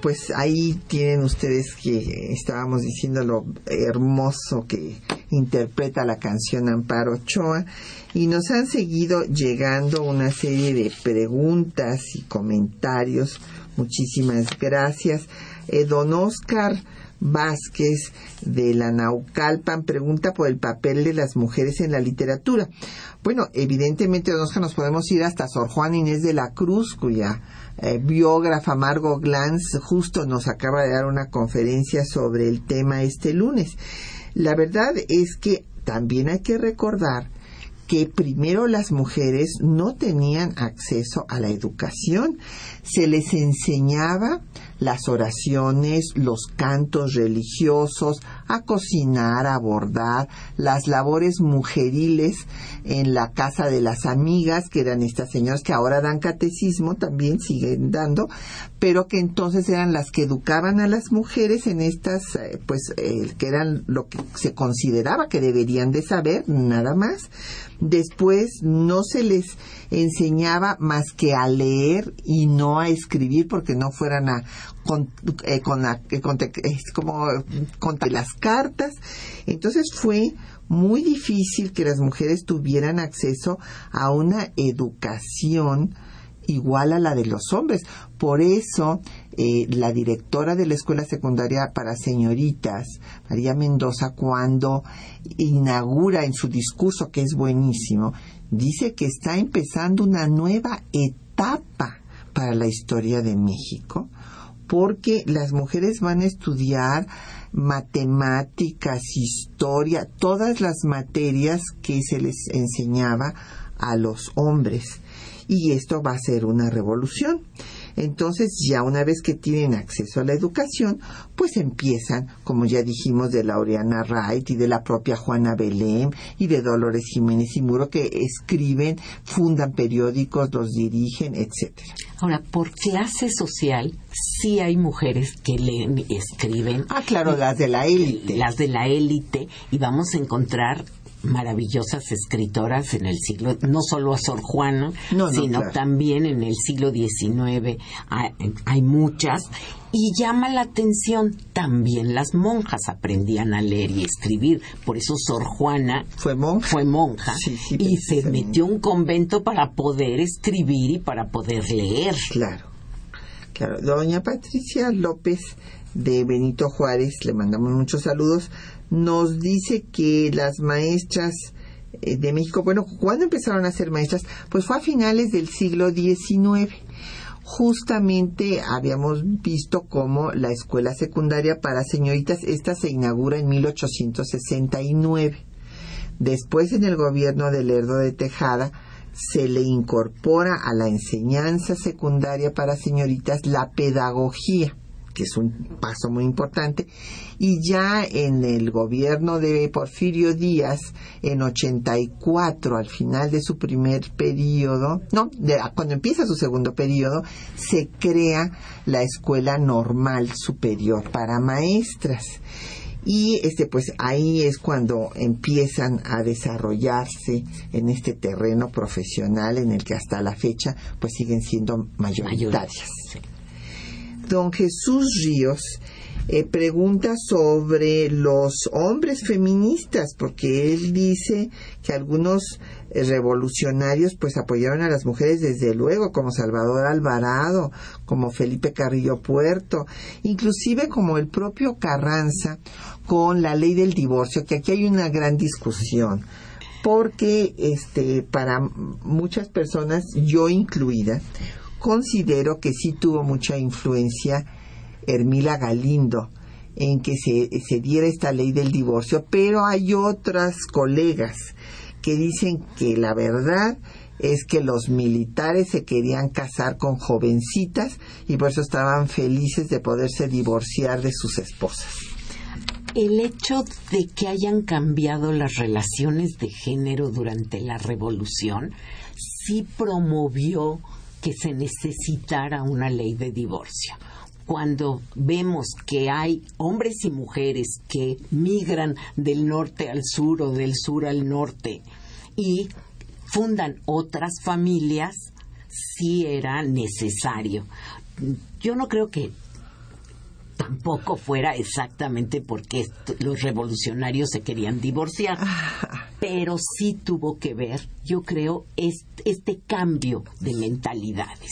Pues ahí tienen ustedes que estábamos diciendo lo hermoso que interpreta la canción Amparo Ochoa y nos han seguido llegando una serie de preguntas y comentarios. Muchísimas gracias. Eh, don Oscar Vázquez de la Naucalpan pregunta por el papel de las mujeres en la literatura. Bueno, evidentemente, don Oscar, nos podemos ir hasta Sor Juan Inés de la Cruz, cuya eh, biógrafa Margot Glantz justo nos acaba de dar una conferencia sobre el tema este lunes. La verdad es que también hay que recordar que primero las mujeres no tenían acceso a la educación. Se les enseñaba las oraciones, los cantos religiosos, a cocinar, a bordar, las labores mujeriles en la casa de las amigas, que eran estas señoras que ahora dan catecismo, también siguen dando, pero que entonces eran las que educaban a las mujeres en estas, eh, pues, eh, que eran lo que se consideraba que deberían de saber, nada más. Después no se les enseñaba más que a leer y no a escribir porque no fueran a con, eh, con, eh, es como con las cartas. Entonces fue muy difícil que las mujeres tuvieran acceso a una educación igual a la de los hombres. Por eso, eh, la directora de la escuela secundaria para señoritas, María Mendoza, cuando inaugura en su discurso, que es buenísimo, dice que está empezando una nueva etapa para la historia de México, porque las mujeres van a estudiar matemáticas, historia, todas las materias que se les enseñaba a los hombres. Y esto va a ser una revolución. Entonces, ya una vez que tienen acceso a la educación, pues empiezan, como ya dijimos, de Laureana Wright y de la propia Juana Belém y de Dolores Jiménez y Muro, que escriben, fundan periódicos, los dirigen, etcétera. Ahora, por clase social, sí hay mujeres que leen y escriben. Ah, claro, las de la élite. Las de la élite, y vamos a encontrar maravillosas escritoras en el siglo, no solo a Sor Juana, No, no, sino claro. también en el siglo XIX hay, hay muchas. Y llama la atención, también las monjas aprendían a leer y escribir. Por eso Sor Juana Fue monja. fue monja Sí, sí, y se metió a un convento para poder escribir y para poder leer. Claro, claro. Doña Patricia López de Benito Juárez, le mandamos muchos saludos, nos dice que las maestras eh, de México, bueno, ¿cuándo empezaron a ser maestras? Pues fue a finales del siglo XIX. Justamente habíamos visto cómo la escuela secundaria para señoritas, esta se inaugura en 1869. Después, en el gobierno de Lerdo de Tejada, se le incorpora a la enseñanza secundaria para señoritas la pedagogía, que es un paso muy importante, y ya en el gobierno de Porfirio Díaz, en 84, al final de su primer periodo, no, de- cuando empieza su segundo periodo, se crea la Escuela Normal Superior para Maestras y este pues ahí es cuando empiezan a desarrollarse en este terreno profesional en el que hasta la fecha pues siguen siendo mayoritarias. Don Jesús Ríos eh, pregunta sobre los hombres feministas, porque él dice que algunos eh, revolucionarios pues apoyaron a las mujeres desde luego, como Salvador Alvarado, como Felipe Carrillo Puerto, inclusive como el propio Carranza con la ley del divorcio, que aquí hay una gran discusión porque este para muchas personas yo incluida considero que sí tuvo mucha influencia Hermila Galindo en que se, se diera esta ley del divorcio, pero hay otras colegas que dicen que la verdad es que los militares se querían casar con jovencitas y por eso estaban felices de poderse divorciar de sus esposas. El hecho de que hayan cambiado las relaciones de género durante la revolución sí promovió que se necesitara una ley de divorcio. Cuando vemos que hay hombres y mujeres que migran del norte al sur o del sur al norte y fundan otras familias, sí era necesario. Yo no creo que tampoco fuera exactamente porque los revolucionarios se querían divorciar, pero sí tuvo que ver, yo creo, est- este cambio de mentalidades.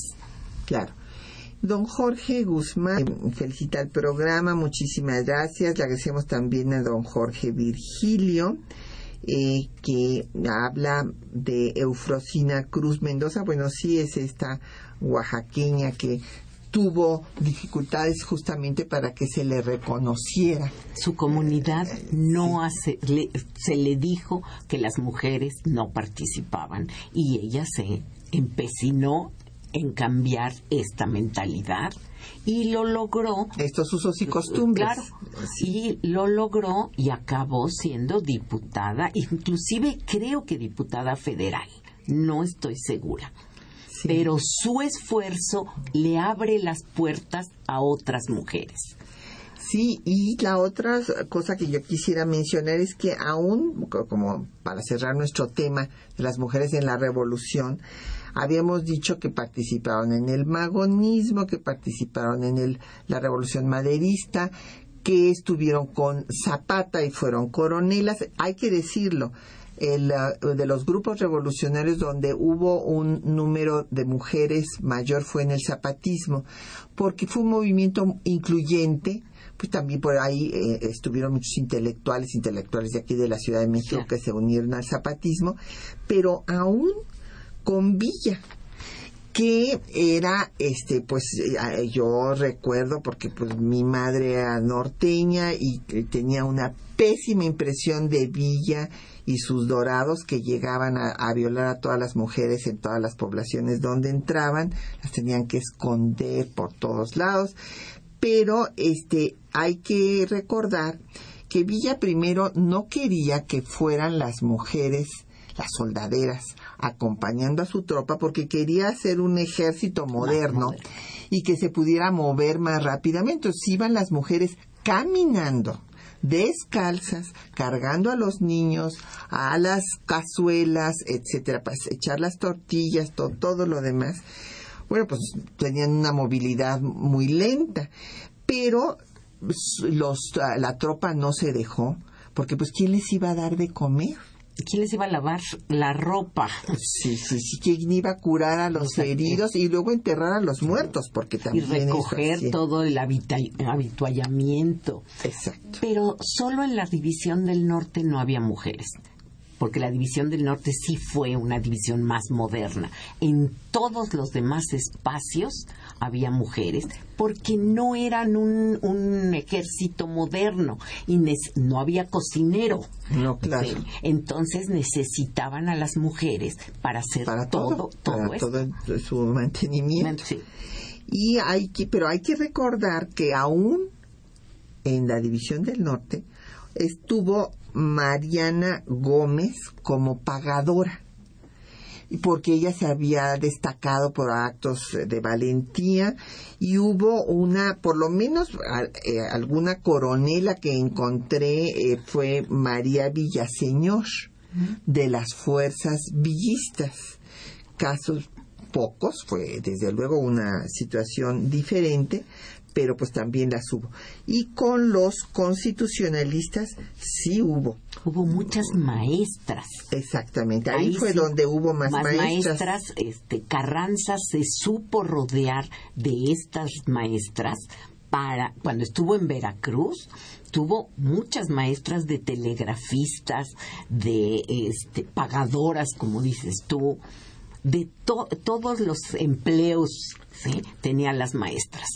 Claro. Don Jorge Guzmán eh, felicita el programa, muchísimas gracias. Le agradecemos también a don Jorge Virgilio, eh, que habla de Eufrosina Cruz Mendoza. Bueno, sí es esta oaxaqueña que tuvo dificultades justamente para que se le reconociera. Su comunidad no hace, le- se le dijo que las mujeres no participaban y ella se empecinó en cambiar esta mentalidad y lo logró Estos usos y costumbres. Claro, y lo logró y acabó siendo diputada, inclusive creo que diputada federal, no estoy segura. Sí. Pero su esfuerzo le abre las puertas a otras mujeres. Sí, y la otra cosa que yo quisiera mencionar es que aún, co- como para cerrar nuestro tema de las mujeres en la revolución, Habíamos dicho que participaron en el magonismo, que participaron en el, la revolución maderista, que estuvieron con Zapata y fueron coronelas. Hay que decirlo, el, uh, de los grupos revolucionarios donde hubo un número de mujeres mayor fue en el zapatismo, porque fue un movimiento incluyente, pues también por ahí eh, estuvieron muchos intelectuales, intelectuales de aquí de la Ciudad de México que se unieron al zapatismo, pero aún con Villa que era este pues eh, yo recuerdo porque pues mi madre era norteña y tenía una pésima impresión de Villa y sus dorados que llegaban a, a, violar a todas las mujeres en todas las poblaciones donde entraban, las tenían que esconder por todos lados, pero este hay que recordar que Villa primero no quería que fueran las mujeres las soldaderas acompañando a su tropa porque quería hacer un ejército moderno y que se pudiera mover más rápidamente. Entonces iban las mujeres caminando descalzas, cargando a los niños, a las cazuelas, etcétera, para echar las tortillas, todo, todo lo demás. Bueno, pues tenían una movilidad muy lenta, pero los, la tropa no se dejó, porque pues ¿quién les iba a dar de comer? ¿Quién les iba a lavar la ropa? Sí, sí, sí, quién iba a curar a los Exacto. heridos y luego enterrar a los muertos, porque también. Y recoger eso, todo el habituallamiento. Exacto. Pero solo en la división del norte no había mujeres porque la división del norte sí fue una división más moderna. En todos los demás espacios había mujeres, porque no eran un, un ejército moderno y no había cocinero. No, claro. ¿sí? Entonces necesitaban a las mujeres para hacer para todo, todo, para esto. todo su mantenimiento. Sí. Y hay que, pero hay que recordar que aún en la división del norte estuvo Mariana Gómez como pagadora porque ella se había destacado por actos de valentía y hubo una, por lo menos eh, alguna coronela que encontré eh, fue María Villaseñor de las fuerzas villistas. Casos pocos, fue desde luego una situación diferente, pero pues también las hubo. Y con los constitucionalistas sí hubo. Hubo muchas maestras. Exactamente, ahí, ahí fue sí, donde hubo más, más maestras. maestras. Este, Carranza se supo rodear de estas maestras para, cuando estuvo en Veracruz, tuvo muchas maestras de telegrafistas, de este, pagadoras, como dices tú, de to todos los empleos ¿sí? tenían las maestras.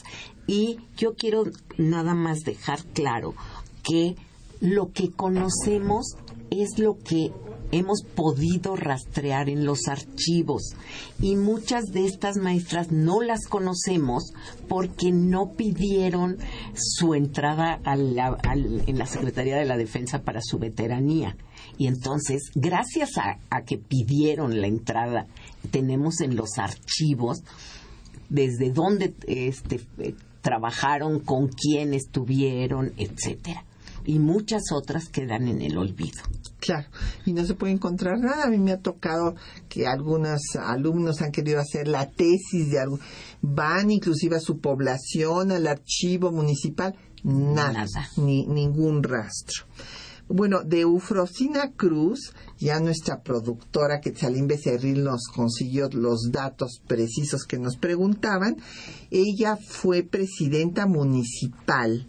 Y yo quiero nada más dejar claro que lo que conocemos es lo que hemos podido rastrear en los archivos y muchas de estas maestras no las conocemos porque no pidieron su entrada a la, en la Secretaría de la Defensa para su veteranía. Y entonces, gracias a que pidieron la entrada, tenemos en los archivos desde dónde este, trabajaron, con quién estuvieron, etcétera. Y muchas otras quedan en el olvido. Claro, y no se puede encontrar nada. A mí me ha tocado que algunos alumnos han querido hacer la tesis de algo, van inclusive a su población, al archivo municipal, nada, Nada. Ni, ningún rastro. Bueno, de Eufrosina Cruz, ya nuestra productora Quetzalín Becerril nos consiguió los datos precisos que nos preguntaban. Ella fue presidenta municipal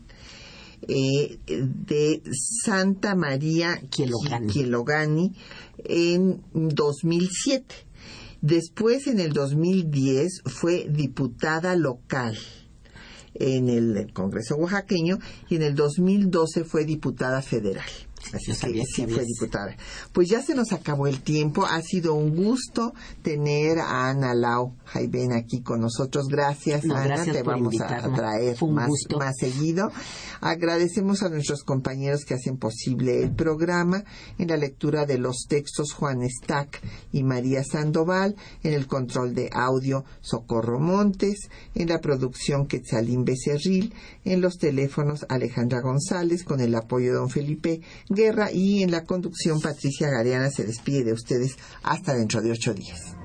eh, de Santa María Quielogani. Quielogani en 2007. Después, en el 2010, fue diputada local en el Congreso oaxaqueño y en el 2012 fue diputada federal. Así es sí fue diputada. Pues ya se nos acabó el tiempo. Ha sido un gusto tener a Ana Lau Jaiben aquí con nosotros. Gracias, no, Ana. Gracias Te vamos a traer más, más seguido. Agradecemos a nuestros compañeros que hacen posible el programa en la lectura de los textos Juan Stack y María Sandoval, en el control de audio Socorro Montes, en la producción Quetzalín Becerril, en los teléfonos Alejandra González con el apoyo de don Felipe Guerra y en la conducción Patricia Galeana se despide de ustedes hasta dentro de ocho días.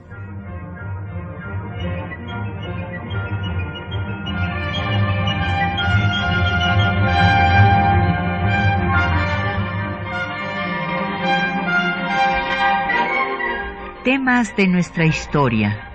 Temas de nuestra historia.